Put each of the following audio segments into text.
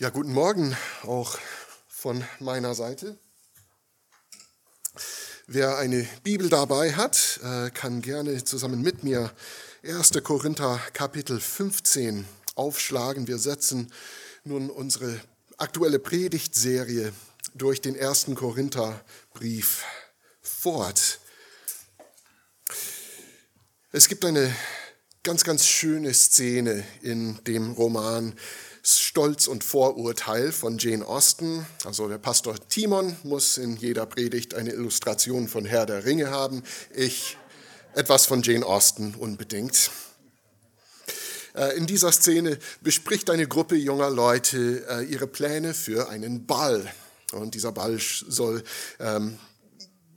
Ja, guten Morgen auch von meiner Seite. Wer eine Bibel dabei hat, äh, kann gerne zusammen mit mir 1. Korinther Kapitel 15 aufschlagen. Wir setzen nun unsere aktuelle Predigtserie durch den 1. Korintherbrief fort. Es gibt eine ganz, ganz schöne Szene in dem Roman Stolz und Vorurteil von Jane Austen. Also der Pastor Timon muss in jeder Predigt eine Illustration von Herr der Ringe haben. Ich etwas von Jane Austen unbedingt. Äh, in dieser Szene bespricht eine Gruppe junger Leute äh, ihre Pläne für einen Ball. Und dieser Ball soll ähm,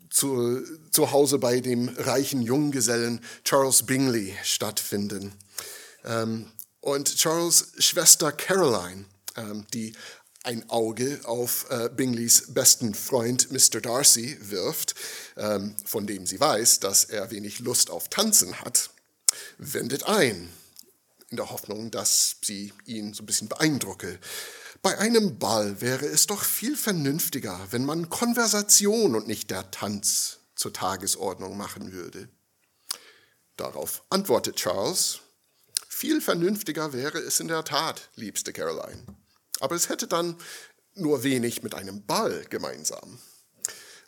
zu, zu Hause bei dem reichen Junggesellen Charles Bingley stattfinden. Ähm, und Charles Schwester Caroline, ähm, die ein Auge auf äh, Bingleys besten Freund Mr. Darcy wirft, ähm, von dem sie weiß, dass er wenig Lust auf Tanzen hat, wendet ein, in der Hoffnung, dass sie ihn so ein bisschen beeindrucke. Bei einem Ball wäre es doch viel vernünftiger, wenn man Konversation und nicht der Tanz zur Tagesordnung machen würde. Darauf antwortet Charles, viel vernünftiger wäre es in der Tat, liebste Caroline. Aber es hätte dann nur wenig mit einem Ball gemeinsam.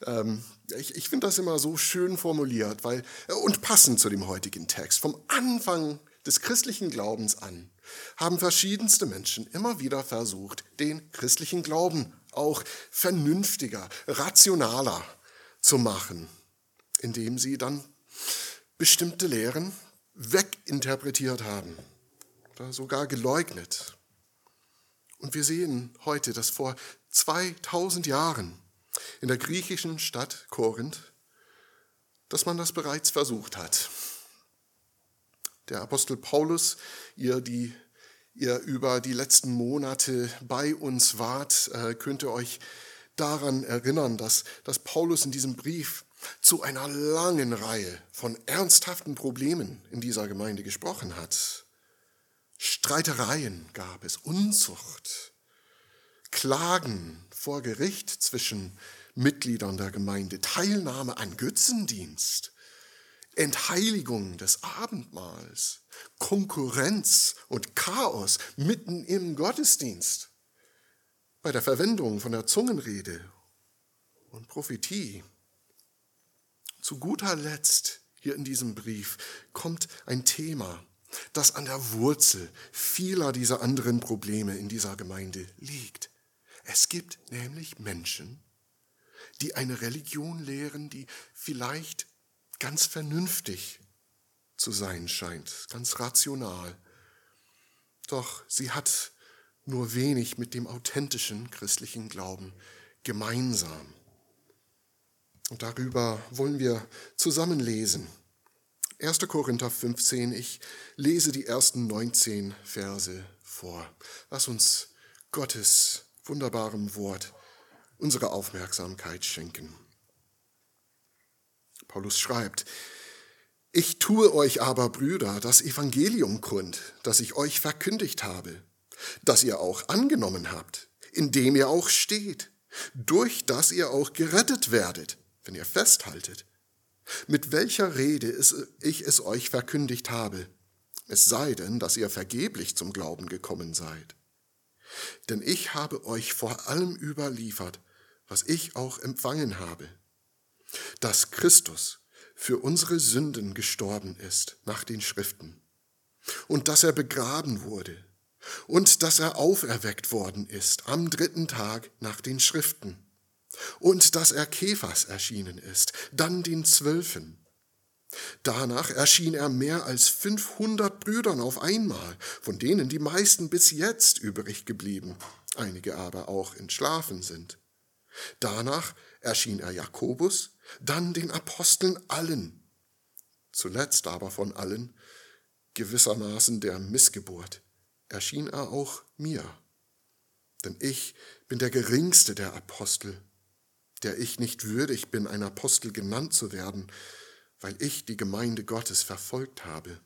Ähm, ich ich finde das immer so schön formuliert weil, und passend zu dem heutigen Text. Vom Anfang des christlichen Glaubens an haben verschiedenste Menschen immer wieder versucht, den christlichen Glauben auch vernünftiger, rationaler zu machen, indem sie dann bestimmte Lehren weginterpretiert haben oder sogar geleugnet. Und wir sehen heute, dass vor 2000 Jahren in der griechischen Stadt Korinth, dass man das bereits versucht hat. Der Apostel Paulus, ihr, die ihr über die letzten Monate bei uns wart, äh, könnt ihr euch daran erinnern, dass, dass Paulus in diesem Brief zu einer langen Reihe von ernsthaften Problemen in dieser Gemeinde gesprochen hat. Streitereien gab es, Unzucht, Klagen vor Gericht zwischen Mitgliedern der Gemeinde, Teilnahme an Götzendienst, Entheiligung des Abendmahls, Konkurrenz und Chaos mitten im Gottesdienst, bei der Verwendung von der Zungenrede und Prophetie. Zu guter Letzt hier in diesem Brief kommt ein Thema, das an der Wurzel vieler dieser anderen Probleme in dieser Gemeinde liegt. Es gibt nämlich Menschen, die eine Religion lehren, die vielleicht ganz vernünftig zu sein scheint, ganz rational. Doch sie hat nur wenig mit dem authentischen christlichen Glauben gemeinsam. Und darüber wollen wir zusammen lesen. 1. Korinther 15, ich lese die ersten 19 Verse vor. Lass uns Gottes wunderbarem Wort unsere Aufmerksamkeit schenken. Paulus schreibt, ich tue euch aber, Brüder, das Evangelium kund, das ich euch verkündigt habe, das ihr auch angenommen habt, in dem ihr auch steht, durch das ihr auch gerettet werdet wenn ihr festhaltet, mit welcher Rede ich es euch verkündigt habe, es sei denn, dass ihr vergeblich zum Glauben gekommen seid. Denn ich habe euch vor allem überliefert, was ich auch empfangen habe, dass Christus für unsere Sünden gestorben ist nach den Schriften, und dass er begraben wurde, und dass er auferweckt worden ist am dritten Tag nach den Schriften und dass er Kephas erschienen ist, dann den Zwölfen. Danach erschien er mehr als 500 Brüdern auf einmal, von denen die meisten bis jetzt übrig geblieben, einige aber auch entschlafen sind. Danach erschien er Jakobus, dann den Aposteln allen, zuletzt aber von allen, gewissermaßen der Missgeburt, erschien er auch mir. Denn ich bin der geringste der Apostel der ich nicht würdig bin, ein Apostel genannt zu werden, weil ich die Gemeinde Gottes verfolgt habe.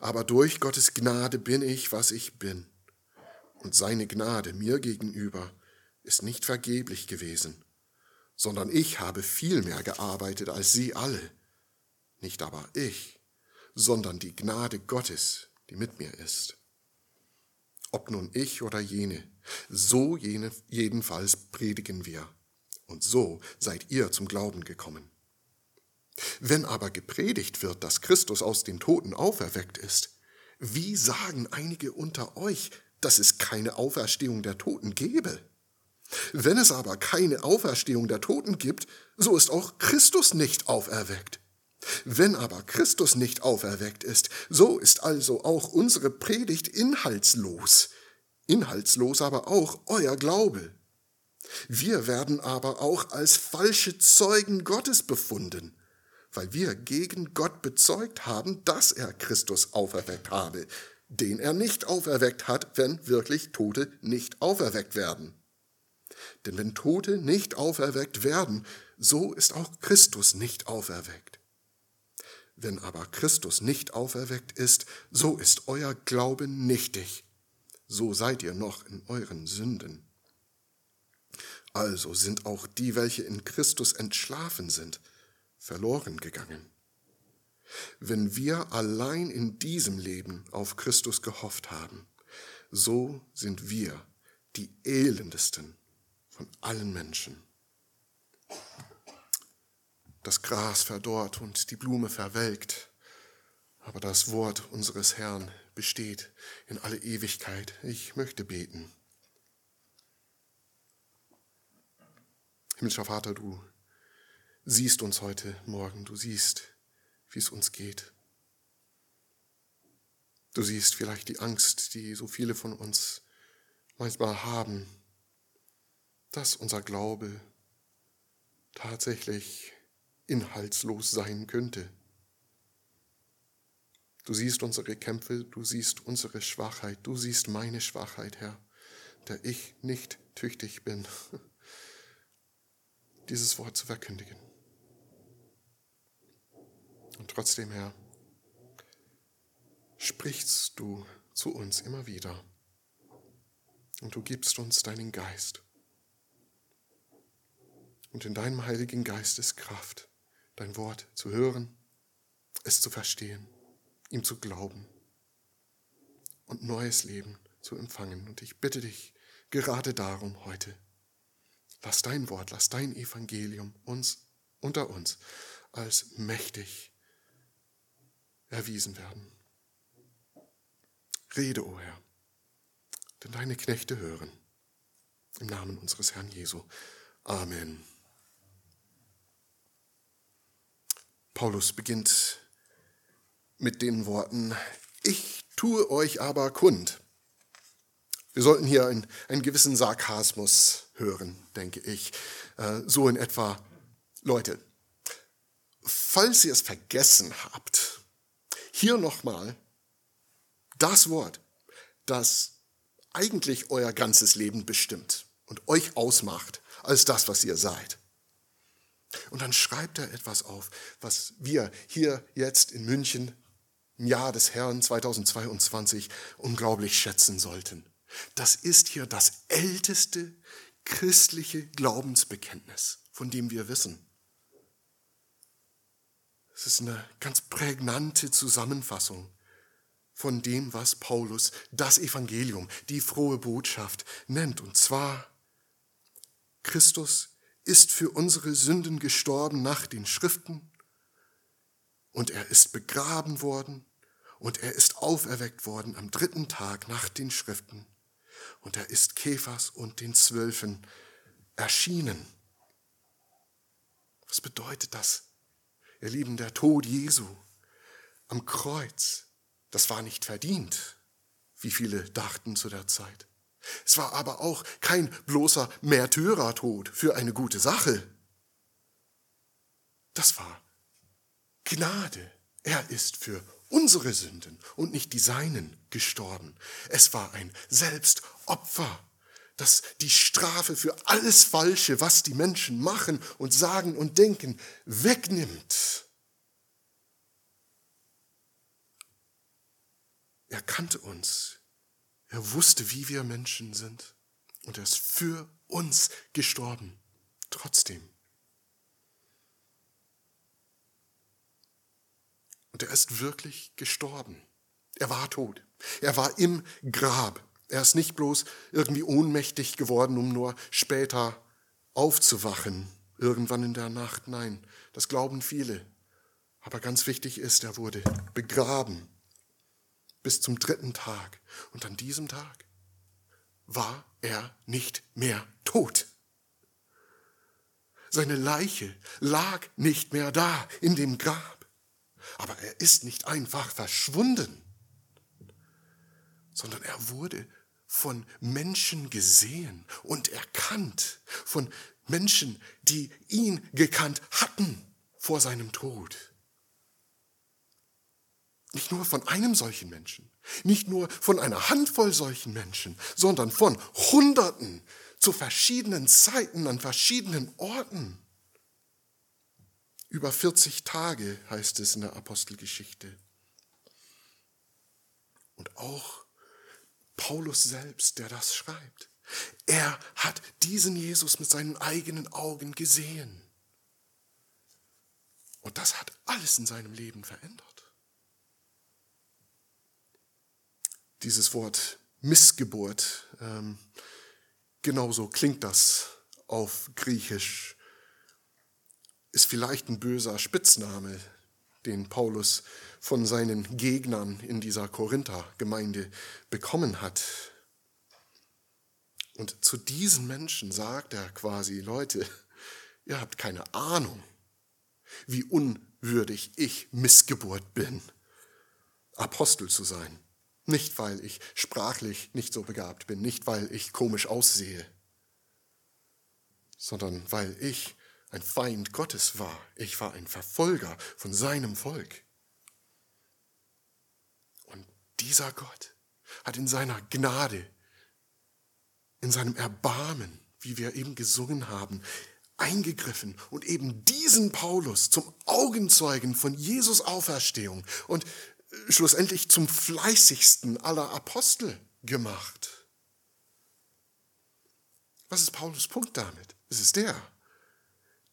Aber durch Gottes Gnade bin ich, was ich bin. Und seine Gnade mir gegenüber ist nicht vergeblich gewesen, sondern ich habe viel mehr gearbeitet als sie alle. Nicht aber ich, sondern die Gnade Gottes, die mit mir ist. Ob nun ich oder jene, so jene, jedenfalls predigen wir. Und so seid ihr zum Glauben gekommen. Wenn aber gepredigt wird, dass Christus aus den Toten auferweckt ist, wie sagen einige unter euch, dass es keine Auferstehung der Toten gebe? Wenn es aber keine Auferstehung der Toten gibt, so ist auch Christus nicht auferweckt. Wenn aber Christus nicht auferweckt ist, so ist also auch unsere Predigt inhaltslos, inhaltslos aber auch euer Glaube. Wir werden aber auch als falsche Zeugen Gottes befunden, weil wir gegen Gott bezeugt haben, dass er Christus auferweckt habe, den er nicht auferweckt hat, wenn wirklich Tote nicht auferweckt werden. Denn wenn Tote nicht auferweckt werden, so ist auch Christus nicht auferweckt. Wenn aber Christus nicht auferweckt ist, so ist euer Glaube nichtig. So seid ihr noch in euren Sünden. Also sind auch die, welche in Christus entschlafen sind, verloren gegangen. Wenn wir allein in diesem Leben auf Christus gehofft haben, so sind wir die elendesten von allen Menschen. Das Gras verdorrt und die Blume verwelkt, aber das Wort unseres Herrn besteht in alle Ewigkeit. Ich möchte beten. Himmlischer Vater, du siehst uns heute Morgen, du siehst, wie es uns geht. Du siehst vielleicht die Angst, die so viele von uns manchmal haben, dass unser Glaube tatsächlich inhaltslos sein könnte. Du siehst unsere Kämpfe, du siehst unsere Schwachheit, du siehst meine Schwachheit, Herr, der ich nicht tüchtig bin, dieses Wort zu verkündigen. Und trotzdem, Herr, sprichst du zu uns immer wieder und du gibst uns deinen Geist. Und in deinem Heiligen Geist ist Kraft, dein Wort zu hören, es zu verstehen, ihm zu glauben und neues Leben zu empfangen. Und ich bitte dich gerade darum heute, lass dein Wort, lass dein Evangelium uns unter uns als mächtig erwiesen werden. Rede, o oh Herr, denn deine Knechte hören. Im Namen unseres Herrn Jesu. Amen. Paulus beginnt mit den Worten, ich tue euch aber kund. Wir sollten hier einen, einen gewissen Sarkasmus hören, denke ich. Äh, so in etwa, Leute, falls ihr es vergessen habt, hier nochmal das Wort, das eigentlich euer ganzes Leben bestimmt und euch ausmacht als das, was ihr seid. Und dann schreibt er etwas auf, was wir hier jetzt in München im Jahr des Herrn 2022 unglaublich schätzen sollten. Das ist hier das älteste christliche Glaubensbekenntnis, von dem wir wissen. Es ist eine ganz prägnante Zusammenfassung von dem, was Paulus das Evangelium, die frohe Botschaft nennt. Und zwar, Christus ist für unsere Sünden gestorben nach den Schriften und er ist begraben worden und er ist auferweckt worden am dritten Tag nach den Schriften und er ist Kephas und den Zwölfen erschienen. Was bedeutet das? Ihr Lieben, der Tod Jesu am Kreuz, das war nicht verdient, wie viele dachten zu der Zeit. Es war aber auch kein bloßer Märtyrertod für eine gute Sache. Das war Gnade. Er ist für unsere Sünden und nicht die seinen gestorben. Es war ein Selbstopfer das die Strafe für alles Falsche, was die Menschen machen und sagen und denken, wegnimmt. Er kannte uns. Er wusste, wie wir Menschen sind. Und er ist für uns gestorben. Trotzdem. Und er ist wirklich gestorben. Er war tot. Er war im Grab. Er ist nicht bloß irgendwie ohnmächtig geworden, um nur später aufzuwachen, irgendwann in der Nacht. Nein, das glauben viele. Aber ganz wichtig ist, er wurde begraben bis zum dritten Tag. Und an diesem Tag war er nicht mehr tot. Seine Leiche lag nicht mehr da in dem Grab. Aber er ist nicht einfach verschwunden, sondern er wurde von Menschen gesehen und erkannt, von Menschen, die ihn gekannt hatten vor seinem Tod. Nicht nur von einem solchen Menschen, nicht nur von einer Handvoll solchen Menschen, sondern von Hunderten zu verschiedenen Zeiten an verschiedenen Orten. Über 40 Tage heißt es in der Apostelgeschichte. Und auch Paulus selbst, der das schreibt, er hat diesen Jesus mit seinen eigenen Augen gesehen. Und das hat alles in seinem Leben verändert. Dieses Wort Missgeburt. Ähm, genauso klingt das auf Griechisch. Ist vielleicht ein böser Spitzname, den Paulus von seinen Gegnern in dieser Korinther-Gemeinde bekommen hat. Und zu diesen Menschen sagt er quasi, Leute, ihr habt keine Ahnung, wie unwürdig ich Missgeburt bin, Apostel zu sein. Nicht, weil ich sprachlich nicht so begabt bin, nicht, weil ich komisch aussehe, sondern weil ich ein Feind Gottes war. Ich war ein Verfolger von seinem Volk. Und dieser Gott hat in seiner Gnade, in seinem Erbarmen, wie wir eben gesungen haben, eingegriffen und eben diesen Paulus zum Augenzeugen von Jesus Auferstehung und schlussendlich zum fleißigsten aller Apostel gemacht. Was ist Paulus Punkt damit? Es ist der.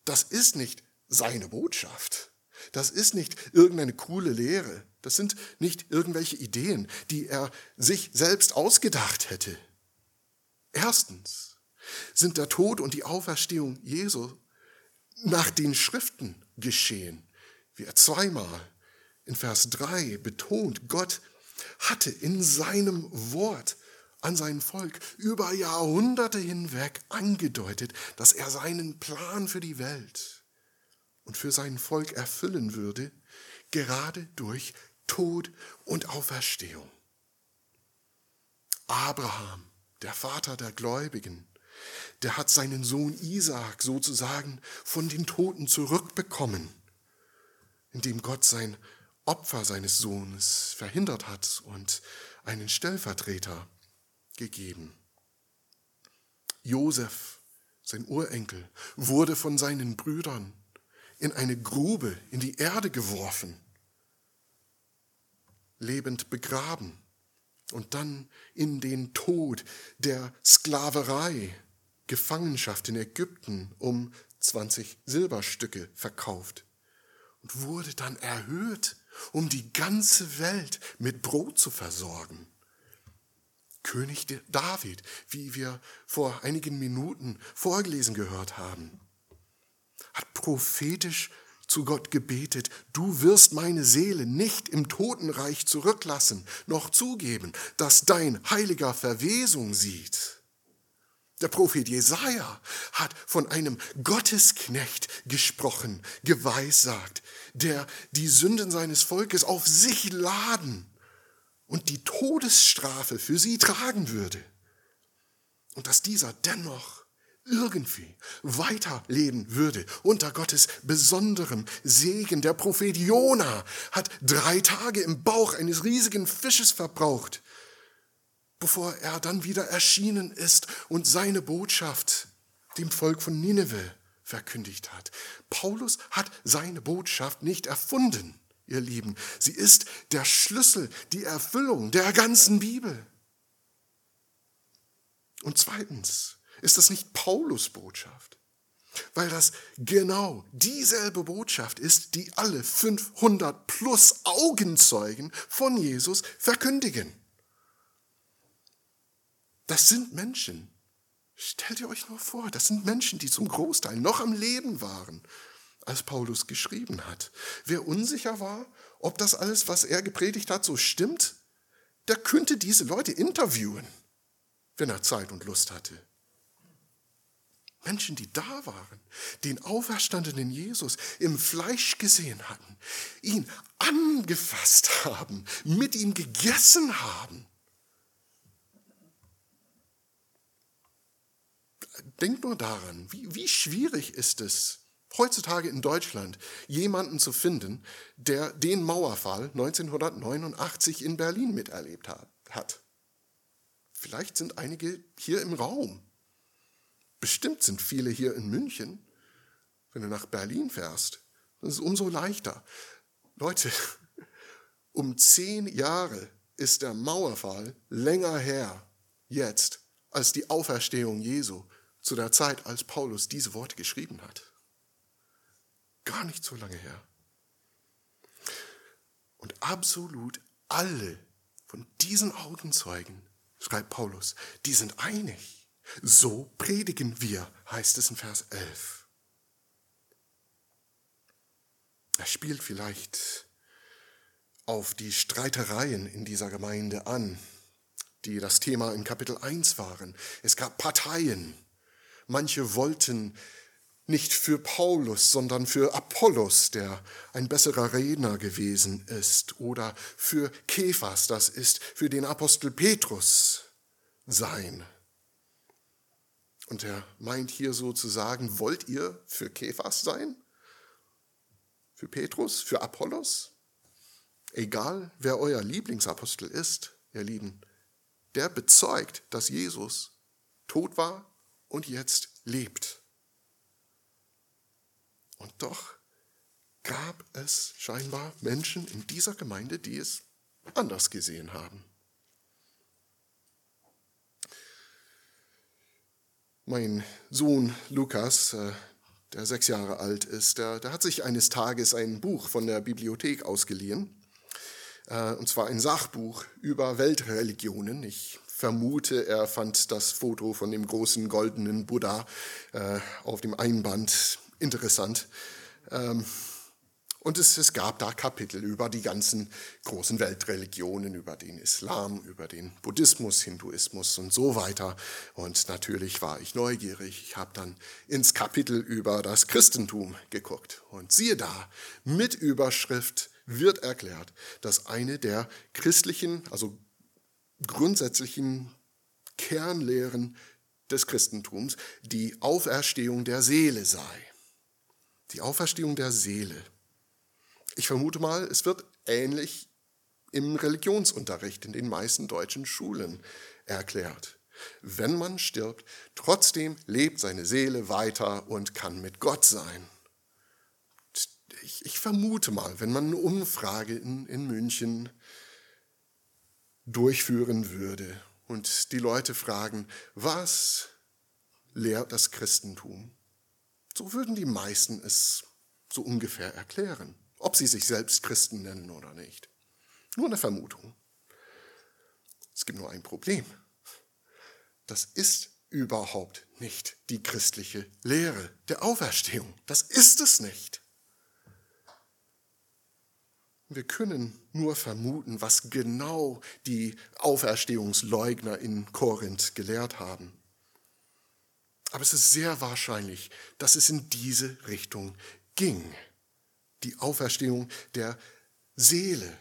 Das ist nicht seine Botschaft. Das ist nicht irgendeine coole Lehre. Das sind nicht irgendwelche Ideen, die er sich selbst ausgedacht hätte. Erstens sind der Tod und die Auferstehung Jesu nach den Schriften geschehen, wie er zweimal in Vers 3 betont, Gott hatte in seinem Wort an sein Volk über Jahrhunderte hinweg angedeutet, dass er seinen Plan für die Welt und für sein Volk erfüllen würde, gerade durch Tod und Auferstehung. Abraham, der Vater der Gläubigen, der hat seinen Sohn Isaak sozusagen von den Toten zurückbekommen, indem Gott sein Opfer seines Sohnes verhindert hat und einen Stellvertreter gegeben. Josef, sein Urenkel, wurde von seinen Brüdern in eine Grube in die Erde geworfen, lebend begraben und dann in den Tod der Sklaverei, Gefangenschaft in Ägypten um 20 Silberstücke verkauft und wurde dann erhöht um die ganze Welt mit Brot zu versorgen. König David, wie wir vor einigen Minuten vorgelesen gehört haben, hat prophetisch zu Gott gebetet, du wirst meine Seele nicht im Totenreich zurücklassen, noch zugeben, dass dein Heiliger Verwesung sieht. Der Prophet Jesaja hat von einem Gottesknecht gesprochen, geweissagt, der die Sünden seines Volkes auf sich laden und die Todesstrafe für sie tragen würde. Und dass dieser dennoch irgendwie weiterleben würde unter Gottes besonderem Segen. Der Prophet Jona hat drei Tage im Bauch eines riesigen Fisches verbraucht, bevor er dann wieder erschienen ist und seine Botschaft dem Volk von Nineveh verkündigt hat. Paulus hat seine Botschaft nicht erfunden, ihr Lieben. Sie ist der Schlüssel, die Erfüllung der ganzen Bibel. Und zweitens, ist das nicht Paulus Botschaft? Weil das genau dieselbe Botschaft ist, die alle 500 plus Augenzeugen von Jesus verkündigen. Das sind Menschen. Stellt ihr euch nur vor, das sind Menschen, die zum Großteil noch am Leben waren, als Paulus geschrieben hat. Wer unsicher war, ob das alles, was er gepredigt hat, so stimmt, der könnte diese Leute interviewen, wenn er Zeit und Lust hatte. Menschen, die da waren, den auferstandenen Jesus im Fleisch gesehen hatten, ihn angefasst haben, mit ihm gegessen haben. Denkt nur daran, wie, wie schwierig ist es, heutzutage in Deutschland jemanden zu finden, der den Mauerfall 1989 in Berlin miterlebt hat. Vielleicht sind einige hier im Raum. Bestimmt sind viele hier in München. Wenn du nach Berlin fährst, dann ist es umso leichter. Leute, um zehn Jahre ist der Mauerfall länger her jetzt als die Auferstehung Jesu zu der Zeit, als Paulus diese Worte geschrieben hat. Gar nicht so lange her. Und absolut alle von diesen Augenzeugen, schreibt Paulus, die sind einig. So predigen wir, heißt es in Vers 11. Er spielt vielleicht auf die Streitereien in dieser Gemeinde an, die das Thema in Kapitel 1 waren. Es gab Parteien. Manche wollten nicht für Paulus, sondern für Apollos, der ein besserer Redner gewesen ist, oder für Kephas, das ist für den Apostel Petrus sein. Und er meint hier sozusagen, wollt ihr für Kephas sein? Für Petrus? Für Apollos? Egal, wer euer Lieblingsapostel ist, ihr Lieben, der bezeugt, dass Jesus tot war und jetzt lebt. Und doch gab es scheinbar Menschen in dieser Gemeinde, die es anders gesehen haben. Mein Sohn Lukas, äh, der sechs Jahre alt ist, der, der hat sich eines Tages ein Buch von der Bibliothek ausgeliehen. Äh, und zwar ein Sachbuch über Weltreligionen. Ich vermute, er fand das Foto von dem großen goldenen Buddha äh, auf dem Einband interessant. Ähm, und es, es, gab da Kapitel über die ganzen großen Weltreligionen, über den Islam, über den Buddhismus, Hinduismus und so weiter. Und natürlich war ich neugierig. Ich habe dann ins Kapitel über das Christentum geguckt. Und siehe da, mit Überschrift wird erklärt, dass eine der christlichen, also grundsätzlichen Kernlehren des Christentums die Auferstehung der Seele sei. Die Auferstehung der Seele. Ich vermute mal, es wird ähnlich im Religionsunterricht in den meisten deutschen Schulen erklärt. Wenn man stirbt, trotzdem lebt seine Seele weiter und kann mit Gott sein. Ich, ich vermute mal, wenn man eine Umfrage in, in München durchführen würde und die Leute fragen, was lehrt das Christentum? So würden die meisten es so ungefähr erklären ob sie sich selbst Christen nennen oder nicht. Nur eine Vermutung. Es gibt nur ein Problem. Das ist überhaupt nicht die christliche Lehre der Auferstehung. Das ist es nicht. Wir können nur vermuten, was genau die Auferstehungsleugner in Korinth gelehrt haben. Aber es ist sehr wahrscheinlich, dass es in diese Richtung ging die Auferstehung der Seele.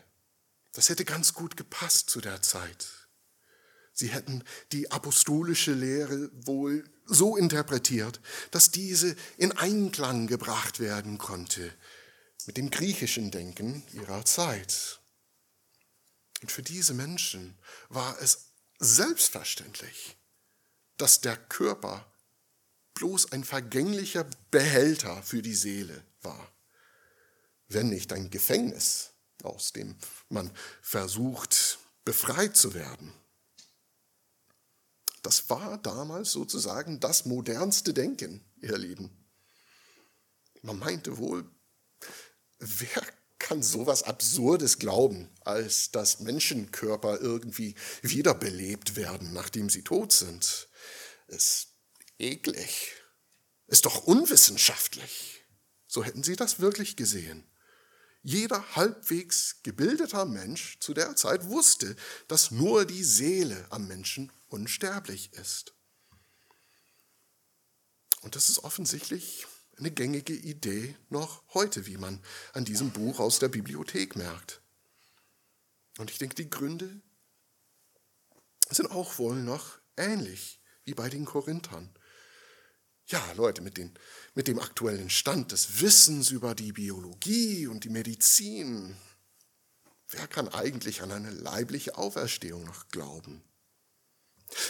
Das hätte ganz gut gepasst zu der Zeit. Sie hätten die apostolische Lehre wohl so interpretiert, dass diese in Einklang gebracht werden konnte mit dem griechischen Denken ihrer Zeit. Und für diese Menschen war es selbstverständlich, dass der Körper bloß ein vergänglicher Behälter für die Seele war wenn nicht ein Gefängnis, aus dem man versucht, befreit zu werden. Das war damals sozusagen das modernste Denken, ihr Lieben. Man meinte wohl, wer kann sowas Absurdes glauben, als dass Menschenkörper irgendwie wiederbelebt werden, nachdem sie tot sind? Ist eklig. Ist doch unwissenschaftlich. So hätten sie das wirklich gesehen. Jeder halbwegs gebildeter Mensch zu der Zeit wusste, dass nur die Seele am Menschen unsterblich ist. Und das ist offensichtlich eine gängige Idee noch heute, wie man an diesem Buch aus der Bibliothek merkt. Und ich denke, die Gründe sind auch wohl noch ähnlich wie bei den Korinthern. Ja, Leute, mit, den, mit dem aktuellen Stand des Wissens über die Biologie und die Medizin, wer kann eigentlich an eine leibliche Auferstehung noch glauben?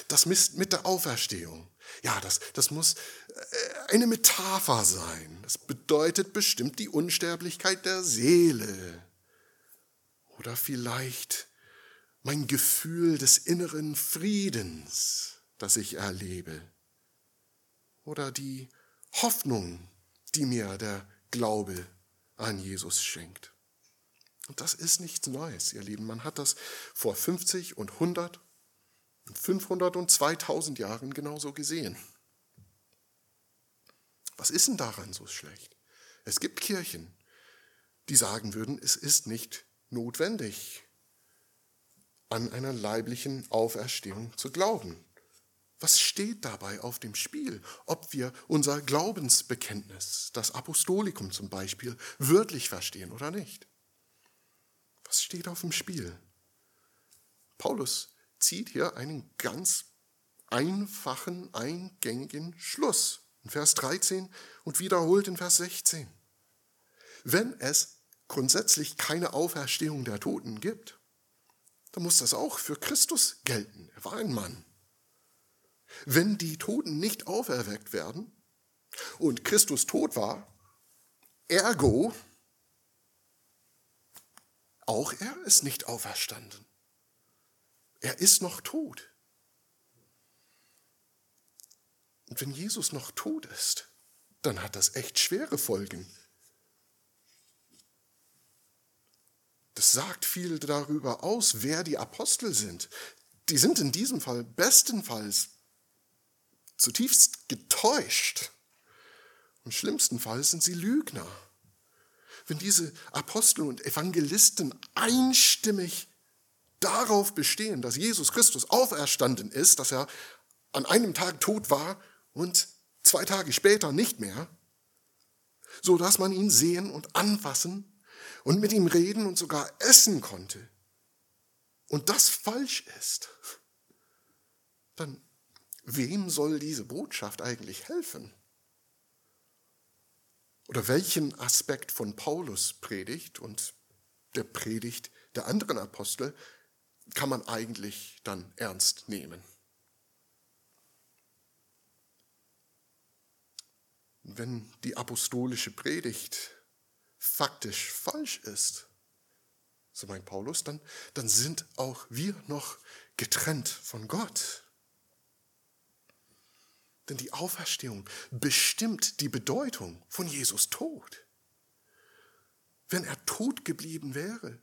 Das mit der Auferstehung. Ja, das, das muss äh, eine Metapher sein. Das bedeutet bestimmt die Unsterblichkeit der Seele. Oder vielleicht mein Gefühl des inneren Friedens, das ich erlebe. Oder die Hoffnung, die mir der Glaube an Jesus schenkt. Und das ist nichts Neues, ihr Lieben. Man hat das vor 50 und 100 500 und 2000 Jahren genauso gesehen. Was ist denn daran so schlecht? Es gibt Kirchen, die sagen würden, es ist nicht notwendig, an einer leiblichen Auferstehung zu glauben. Was steht dabei auf dem Spiel? Ob wir unser Glaubensbekenntnis, das Apostolikum zum Beispiel, wörtlich verstehen oder nicht? Was steht auf dem Spiel? Paulus zieht hier einen ganz einfachen, eingängigen Schluss. In Vers 13 und wiederholt in Vers 16. Wenn es grundsätzlich keine Auferstehung der Toten gibt, dann muss das auch für Christus gelten. Er war ein Mann. Wenn die Toten nicht auferweckt werden und Christus tot war, ergo, auch er ist nicht auferstanden. Er ist noch tot. Und wenn Jesus noch tot ist, dann hat das echt schwere Folgen. Das sagt viel darüber aus, wer die Apostel sind. Die sind in diesem Fall bestenfalls zutiefst getäuscht. Und schlimmstenfalls sind sie Lügner. Wenn diese Apostel und Evangelisten einstimmig darauf bestehen, dass Jesus Christus auferstanden ist, dass er an einem Tag tot war und zwei Tage später nicht mehr, so dass man ihn sehen und anfassen und mit ihm reden und sogar essen konnte, und das falsch ist, dann wem soll diese Botschaft eigentlich helfen? Oder welchen Aspekt von Paulus Predigt und der Predigt der anderen Apostel kann man eigentlich dann ernst nehmen. Wenn die apostolische Predigt faktisch falsch ist, so meint Paulus, dann, dann sind auch wir noch getrennt von Gott. Denn die Auferstehung bestimmt die Bedeutung von Jesus Tod. Wenn er tot geblieben wäre,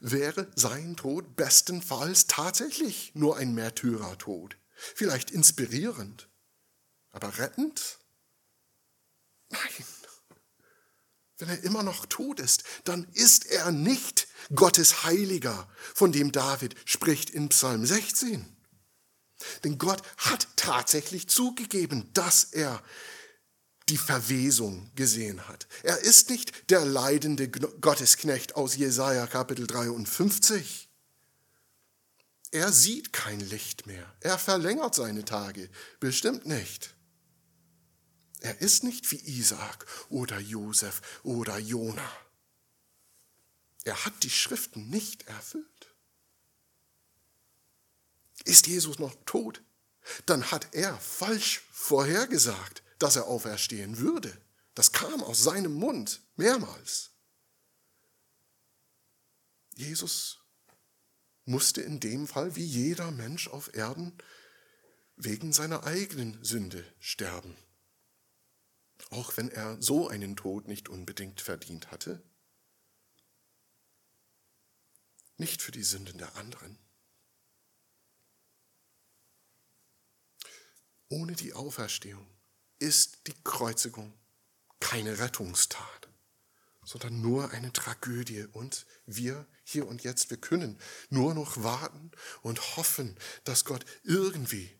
wäre sein Tod bestenfalls tatsächlich nur ein Märtyrertod. Vielleicht inspirierend, aber rettend? Nein. Wenn er immer noch tot ist, dann ist er nicht Gottes Heiliger, von dem David spricht in Psalm 16. Denn Gott hat tatsächlich zugegeben, dass er die Verwesung gesehen hat. Er ist nicht der leidende Gottesknecht aus Jesaja Kapitel 53. Er sieht kein Licht mehr. Er verlängert seine Tage. Bestimmt nicht. Er ist nicht wie Isaak oder Josef oder Jona. Er hat die Schriften nicht erfüllt. Ist Jesus noch tot? Dann hat er falsch vorhergesagt dass er auferstehen würde. Das kam aus seinem Mund mehrmals. Jesus musste in dem Fall, wie jeder Mensch auf Erden, wegen seiner eigenen Sünde sterben. Auch wenn er so einen Tod nicht unbedingt verdient hatte. Nicht für die Sünden der anderen. Ohne die Auferstehung ist die Kreuzigung keine Rettungstat, sondern nur eine Tragödie. Und wir hier und jetzt, wir können nur noch warten und hoffen, dass Gott irgendwie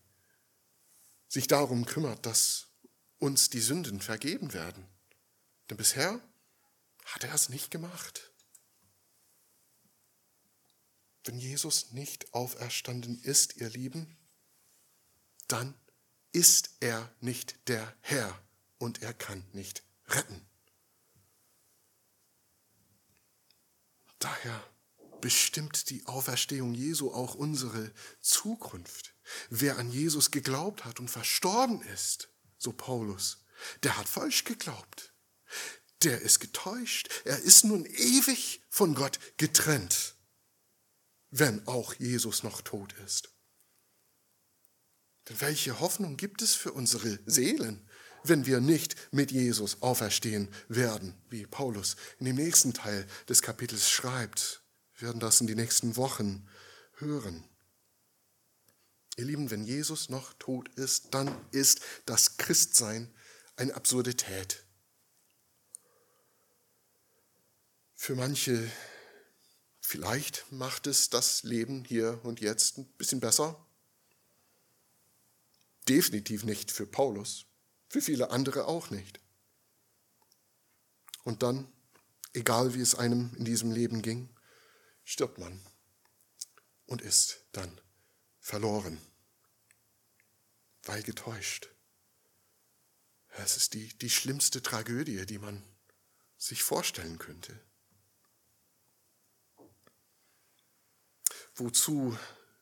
sich darum kümmert, dass uns die Sünden vergeben werden. Denn bisher hat er es nicht gemacht. Wenn Jesus nicht auferstanden ist, ihr Lieben, dann ist er nicht der Herr und er kann nicht retten. Daher bestimmt die Auferstehung Jesu auch unsere Zukunft. Wer an Jesus geglaubt hat und verstorben ist, so Paulus, der hat falsch geglaubt. Der ist getäuscht. Er ist nun ewig von Gott getrennt, wenn auch Jesus noch tot ist. Denn welche Hoffnung gibt es für unsere Seelen, wenn wir nicht mit Jesus auferstehen werden, wie Paulus in dem nächsten Teil des Kapitels schreibt? Wir werden das in den nächsten Wochen hören. Ihr Lieben, wenn Jesus noch tot ist, dann ist das Christsein eine Absurdität. Für manche vielleicht macht es das Leben hier und jetzt ein bisschen besser, Definitiv nicht für Paulus, für viele andere auch nicht. Und dann, egal wie es einem in diesem Leben ging, stirbt man und ist dann verloren, weil getäuscht. Es ist die, die schlimmste Tragödie, die man sich vorstellen könnte. Wozu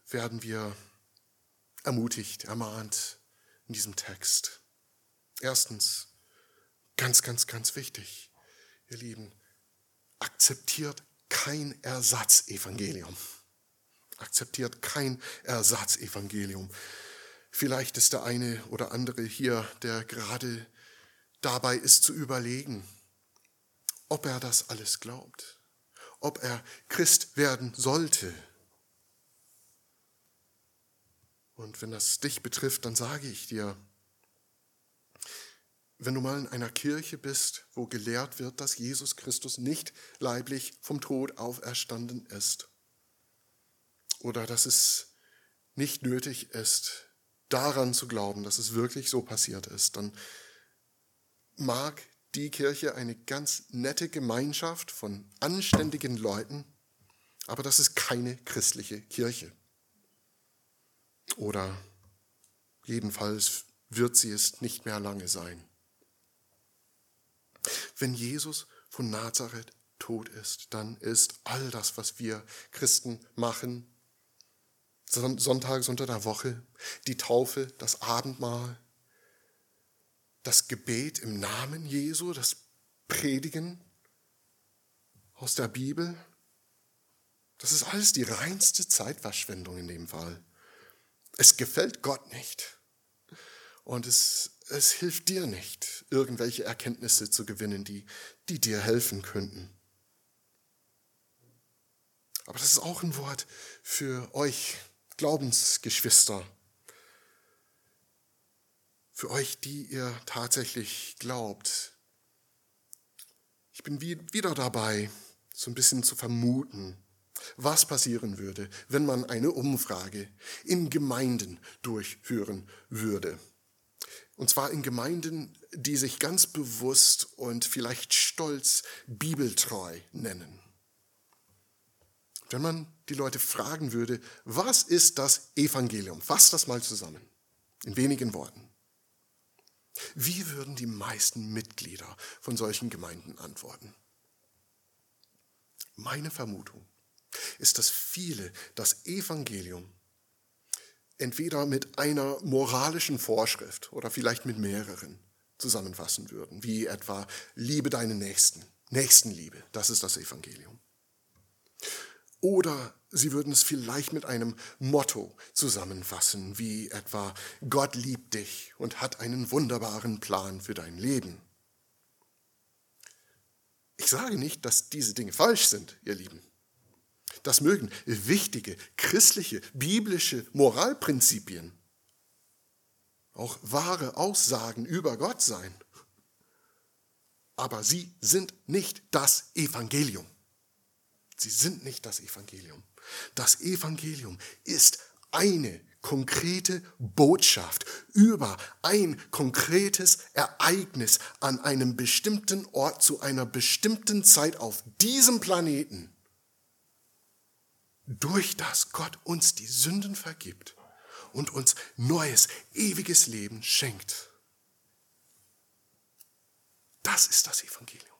werden wir ermutigt, ermahnt in diesem Text. Erstens, ganz, ganz, ganz wichtig, ihr Lieben, akzeptiert kein Ersatzevangelium. Akzeptiert kein Ersatzevangelium. Vielleicht ist der eine oder andere hier, der gerade dabei ist zu überlegen, ob er das alles glaubt, ob er Christ werden sollte Und wenn das dich betrifft, dann sage ich dir, wenn du mal in einer Kirche bist, wo gelehrt wird, dass Jesus Christus nicht leiblich vom Tod auferstanden ist, oder dass es nicht nötig ist, daran zu glauben, dass es wirklich so passiert ist, dann mag die Kirche eine ganz nette Gemeinschaft von anständigen Leuten, aber das ist keine christliche Kirche. Oder jedenfalls wird sie es nicht mehr lange sein. Wenn Jesus von Nazareth tot ist, dann ist all das, was wir Christen machen, sonntags unter der Woche, die Taufe, das Abendmahl, das Gebet im Namen Jesu, das Predigen aus der Bibel, das ist alles die reinste Zeitverschwendung in dem Fall. Es gefällt Gott nicht. Und es, es hilft dir nicht, irgendwelche Erkenntnisse zu gewinnen, die, die dir helfen könnten. Aber das ist auch ein Wort für euch, Glaubensgeschwister. Für euch, die ihr tatsächlich glaubt. Ich bin wieder dabei, so ein bisschen zu vermuten, was passieren würde, wenn man eine Umfrage in Gemeinden durchführen würde. Und zwar in Gemeinden, die sich ganz bewusst und vielleicht stolz bibeltreu nennen. Wenn man die Leute fragen würde, was ist das Evangelium? Fass das mal zusammen, in wenigen Worten. Wie würden die meisten Mitglieder von solchen Gemeinden antworten? Meine Vermutung ist, dass viele das Evangelium entweder mit einer moralischen Vorschrift oder vielleicht mit mehreren zusammenfassen würden, wie etwa Liebe deinen Nächsten, Nächstenliebe, das ist das Evangelium. Oder Sie würden es vielleicht mit einem Motto zusammenfassen, wie etwa Gott liebt dich und hat einen wunderbaren Plan für dein Leben. Ich sage nicht, dass diese Dinge falsch sind, ihr Lieben. Das mögen wichtige, christliche, biblische Moralprinzipien, auch wahre Aussagen über Gott sein. Aber sie sind nicht das Evangelium. Sie sind nicht das Evangelium. Das Evangelium ist eine konkrete Botschaft über ein konkretes Ereignis an einem bestimmten Ort zu einer bestimmten Zeit auf diesem Planeten, durch das Gott uns die Sünden vergibt und uns neues, ewiges Leben schenkt. Das ist das Evangelium.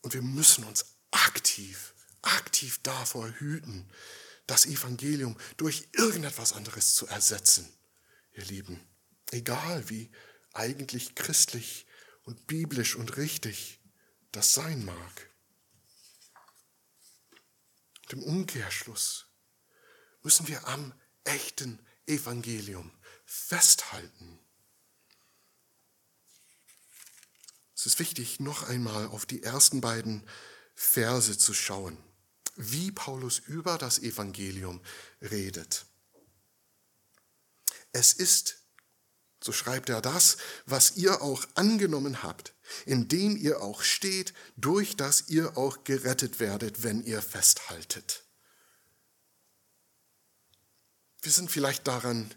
Und wir müssen uns aktiv aktiv davor hüten, das Evangelium durch irgendetwas anderes zu ersetzen, ihr Lieben. Egal wie eigentlich christlich und biblisch und richtig das sein mag. Im Umkehrschluss müssen wir am echten Evangelium festhalten. Es ist wichtig, noch einmal auf die ersten beiden Verse zu schauen wie Paulus über das Evangelium redet. Es ist, so schreibt er das, was ihr auch angenommen habt, in dem ihr auch steht, durch das ihr auch gerettet werdet, wenn ihr festhaltet. Wir sind vielleicht daran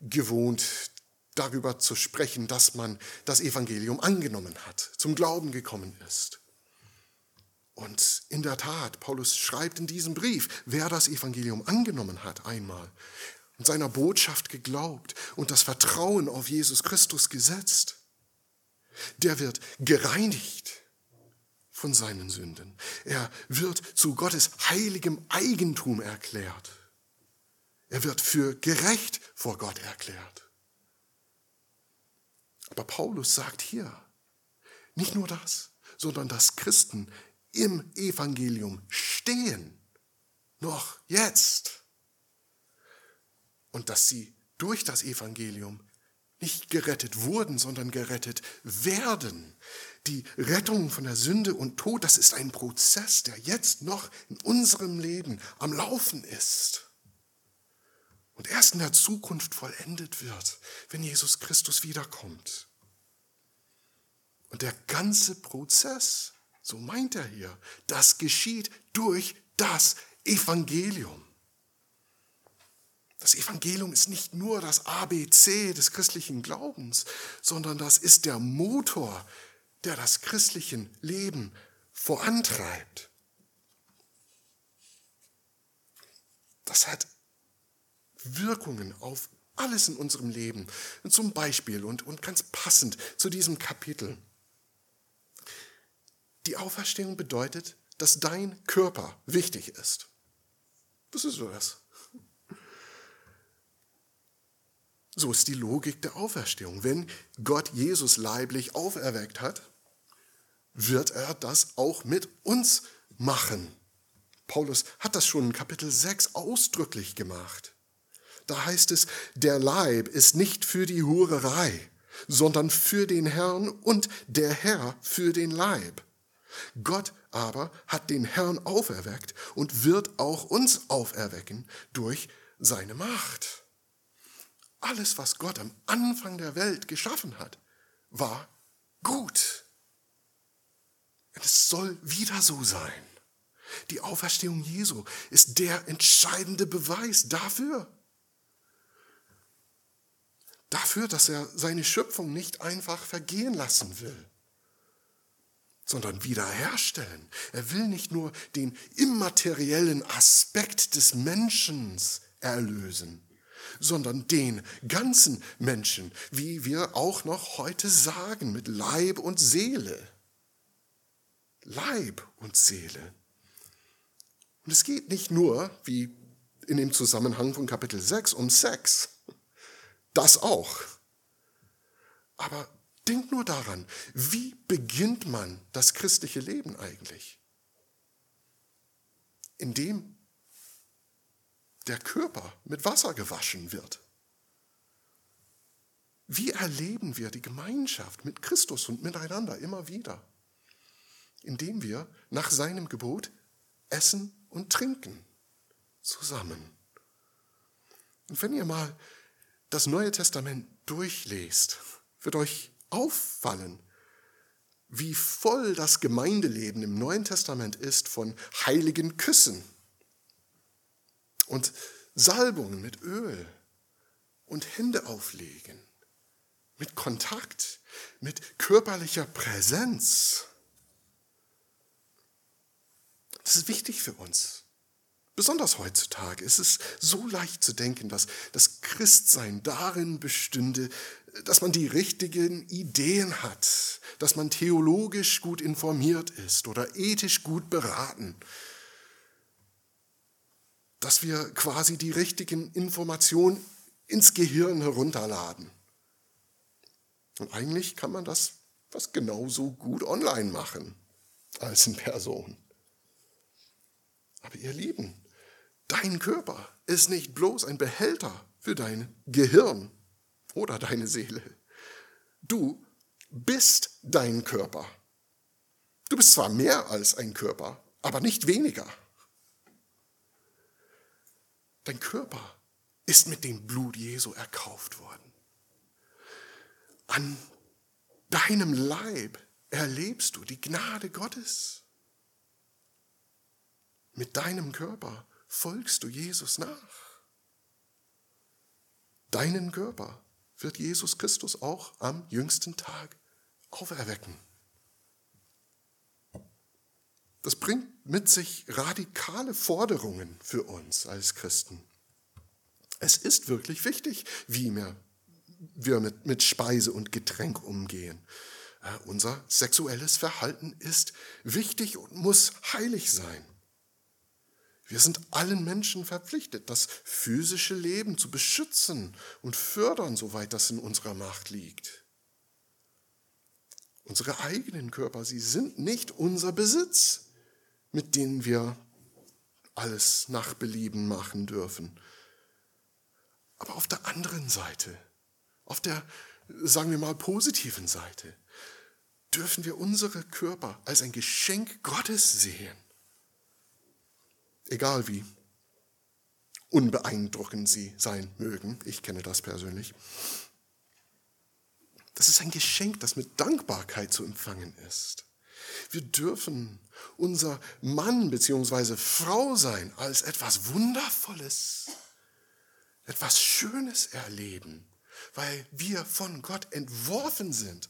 gewohnt, darüber zu sprechen, dass man das Evangelium angenommen hat, zum Glauben gekommen ist. Und in der Tat, Paulus schreibt in diesem Brief, wer das Evangelium angenommen hat einmal und seiner Botschaft geglaubt und das Vertrauen auf Jesus Christus gesetzt, der wird gereinigt von seinen Sünden. Er wird zu Gottes heiligem Eigentum erklärt. Er wird für gerecht vor Gott erklärt. Aber Paulus sagt hier nicht nur das, sondern dass Christen im Evangelium stehen, noch jetzt. Und dass sie durch das Evangelium nicht gerettet wurden, sondern gerettet werden. Die Rettung von der Sünde und Tod, das ist ein Prozess, der jetzt noch in unserem Leben am Laufen ist. Und erst in der Zukunft vollendet wird, wenn Jesus Christus wiederkommt. Und der ganze Prozess so meint er hier. Das geschieht durch das Evangelium. Das Evangelium ist nicht nur das ABC des christlichen Glaubens, sondern das ist der Motor, der das christliche Leben vorantreibt. Das hat Wirkungen auf alles in unserem Leben. zum Beispiel und, und ganz passend zu diesem Kapitel die Auferstehung bedeutet, dass dein Körper wichtig ist. Das ist so das. So ist die Logik der Auferstehung. Wenn Gott Jesus leiblich auferweckt hat, wird er das auch mit uns machen. Paulus hat das schon in Kapitel 6 ausdrücklich gemacht. Da heißt es, der Leib ist nicht für die Hurerei, sondern für den Herrn und der Herr für den Leib. Gott aber hat den Herrn auferweckt und wird auch uns auferwecken durch seine Macht. Alles, was Gott am Anfang der Welt geschaffen hat, war gut. Und es soll wieder so sein. Die Auferstehung Jesu ist der entscheidende Beweis dafür. Dafür, dass er seine Schöpfung nicht einfach vergehen lassen will sondern wiederherstellen. Er will nicht nur den immateriellen Aspekt des Menschen erlösen, sondern den ganzen Menschen, wie wir auch noch heute sagen, mit Leib und Seele. Leib und Seele. Und es geht nicht nur, wie in dem Zusammenhang von Kapitel 6, um Sex. Das auch. Aber Denk nur daran, wie beginnt man das christliche Leben eigentlich? indem der Körper mit Wasser gewaschen wird. Wie erleben wir die Gemeinschaft mit Christus und miteinander immer wieder? Indem wir nach seinem Gebot essen und trinken zusammen. Und wenn ihr mal das Neue Testament durchlest, wird euch auffallen, wie voll das Gemeindeleben im Neuen Testament ist von heiligen Küssen und Salbungen mit Öl und Hände auflegen mit Kontakt, mit körperlicher Präsenz. Das ist wichtig für uns. Besonders heutzutage ist es so leicht zu denken, dass das Christsein darin bestünde, dass man die richtigen Ideen hat, dass man theologisch gut informiert ist oder ethisch gut beraten, dass wir quasi die richtigen Informationen ins Gehirn herunterladen. Und eigentlich kann man das fast genauso gut online machen als in Person. Aber ihr Lieben, dein Körper ist nicht bloß ein Behälter für dein Gehirn oder deine Seele. Du bist dein Körper. Du bist zwar mehr als ein Körper, aber nicht weniger. Dein Körper ist mit dem Blut Jesu erkauft worden. An deinem Leib erlebst du die Gnade Gottes. Mit deinem Körper folgst du Jesus nach. Deinen Körper wird Jesus Christus auch am jüngsten Tag auferwecken. Das bringt mit sich radikale Forderungen für uns als Christen. Es ist wirklich wichtig, wie wir wir mit, mit Speise und Getränk umgehen. Äh, unser sexuelles Verhalten ist wichtig und muss heilig sein. Wir sind allen Menschen verpflichtet, das physische Leben zu beschützen und fördern, soweit das in unserer Macht liegt. Unsere eigenen Körper, sie sind nicht unser Besitz, mit denen wir alles nach Belieben machen dürfen. Aber auf der anderen Seite auf der, sagen wir mal, positiven Seite dürfen wir unsere Körper als ein Geschenk Gottes sehen. Egal wie unbeeindruckend sie sein mögen. Ich kenne das persönlich. Das ist ein Geschenk, das mit Dankbarkeit zu empfangen ist. Wir dürfen unser Mann bzw. Frau sein als etwas Wundervolles, etwas Schönes erleben weil wir von Gott entworfen sind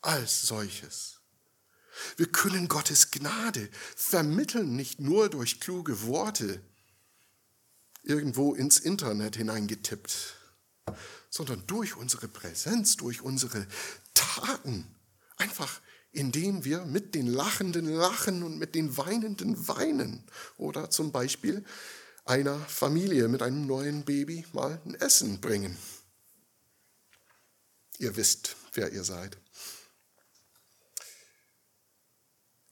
als solches. Wir können Gottes Gnade vermitteln, nicht nur durch kluge Worte, irgendwo ins Internet hineingetippt, sondern durch unsere Präsenz, durch unsere Taten, einfach indem wir mit den Lachenden lachen und mit den Weinenden weinen oder zum Beispiel einer Familie mit einem neuen Baby mal ein Essen bringen. Ihr wisst, wer ihr seid.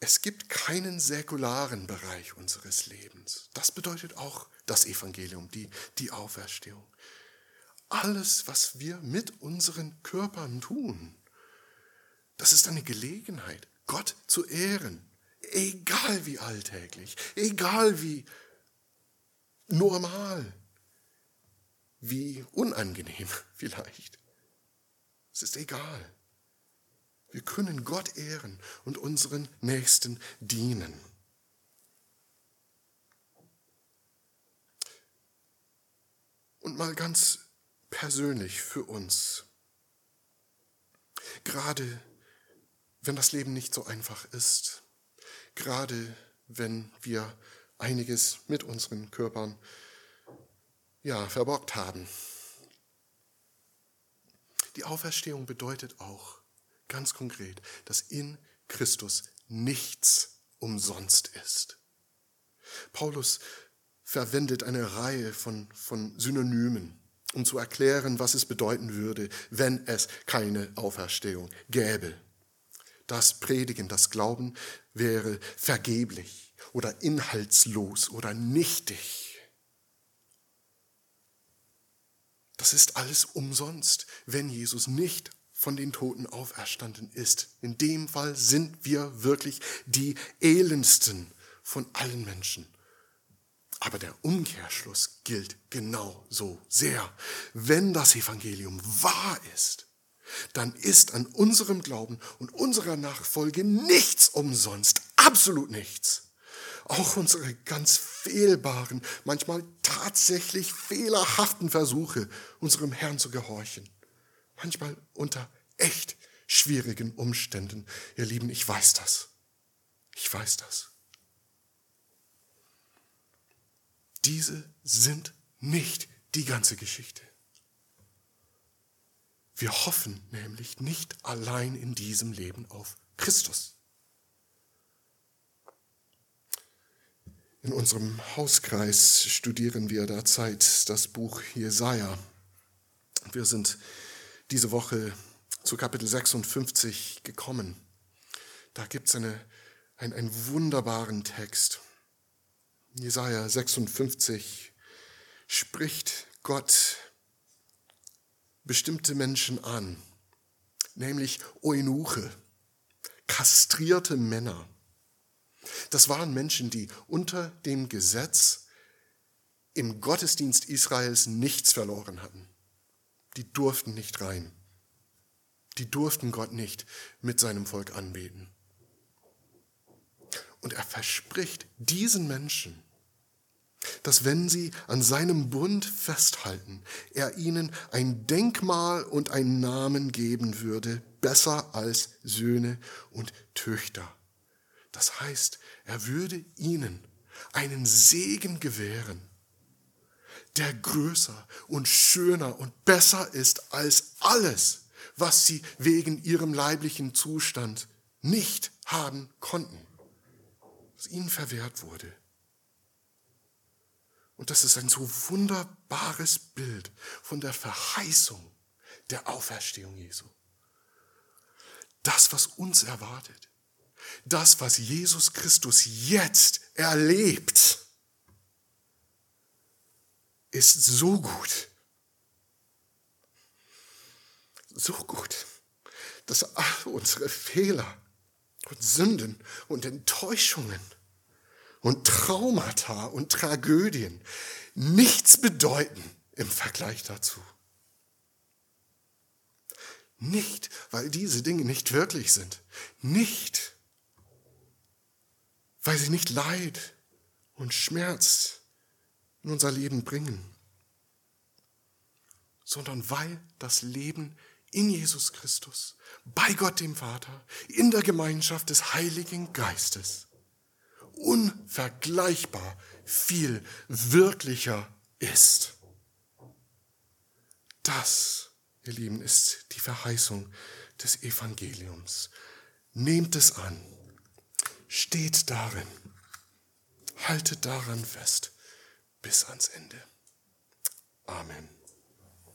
Es gibt keinen säkularen Bereich unseres Lebens. Das bedeutet auch das Evangelium, die, die Auferstehung. Alles, was wir mit unseren Körpern tun, das ist eine Gelegenheit, Gott zu ehren. Egal wie alltäglich, egal wie normal, wie unangenehm vielleicht. Es ist egal. Wir können Gott ehren und unseren Nächsten dienen. Und mal ganz persönlich für uns. Gerade wenn das Leben nicht so einfach ist, gerade wenn wir einiges mit unseren Körpern ja verbockt haben, die Auferstehung bedeutet auch ganz konkret, dass in Christus nichts umsonst ist. Paulus verwendet eine Reihe von, von Synonymen, um zu erklären, was es bedeuten würde, wenn es keine Auferstehung gäbe. Das Predigen, das Glauben wäre vergeblich oder inhaltslos oder nichtig. Das ist alles umsonst, wenn Jesus nicht von den Toten auferstanden ist. In dem Fall sind wir wirklich die elendsten von allen Menschen. Aber der Umkehrschluss gilt genauso sehr. Wenn das Evangelium wahr ist, dann ist an unserem Glauben und unserer Nachfolge nichts umsonst, absolut nichts. Auch unsere ganz fehlbaren, manchmal tatsächlich fehlerhaften Versuche, unserem Herrn zu gehorchen. Manchmal unter echt schwierigen Umständen. Ihr Lieben, ich weiß das. Ich weiß das. Diese sind nicht die ganze Geschichte. Wir hoffen nämlich nicht allein in diesem Leben auf Christus. In unserem Hauskreis studieren wir derzeit das Buch Jesaja. Wir sind diese Woche zu Kapitel 56 gekommen. Da gibt es eine, ein, einen wunderbaren Text. Jesaja 56 spricht Gott bestimmte Menschen an, nämlich Eunuche, kastrierte Männer. Das waren Menschen, die unter dem Gesetz im Gottesdienst Israels nichts verloren hatten. Die durften nicht rein. Die durften Gott nicht mit seinem Volk anbeten. Und er verspricht diesen Menschen, dass wenn sie an seinem Bund festhalten, er ihnen ein Denkmal und einen Namen geben würde, besser als Söhne und Töchter. Das heißt, er würde ihnen einen Segen gewähren, der größer und schöner und besser ist als alles, was sie wegen ihrem leiblichen Zustand nicht haben konnten was ihnen verwehrt wurde. Und das ist ein so wunderbares Bild von der Verheißung der Auferstehung Jesu. Das, was uns erwartet, das, was Jesus Christus jetzt erlebt, ist so gut, so gut, dass all unsere Fehler und Sünden und Enttäuschungen und Traumata und Tragödien nichts bedeuten im Vergleich dazu. Nicht, weil diese Dinge nicht wirklich sind. Nicht, weil sie nicht Leid und Schmerz in unser Leben bringen, sondern weil das Leben in Jesus Christus, bei Gott dem Vater, in der Gemeinschaft des Heiligen Geistes unvergleichbar viel wirklicher ist. Das, ihr Lieben, ist die Verheißung des Evangeliums. Nehmt es an, steht darin, haltet daran fest bis ans Ende. Amen.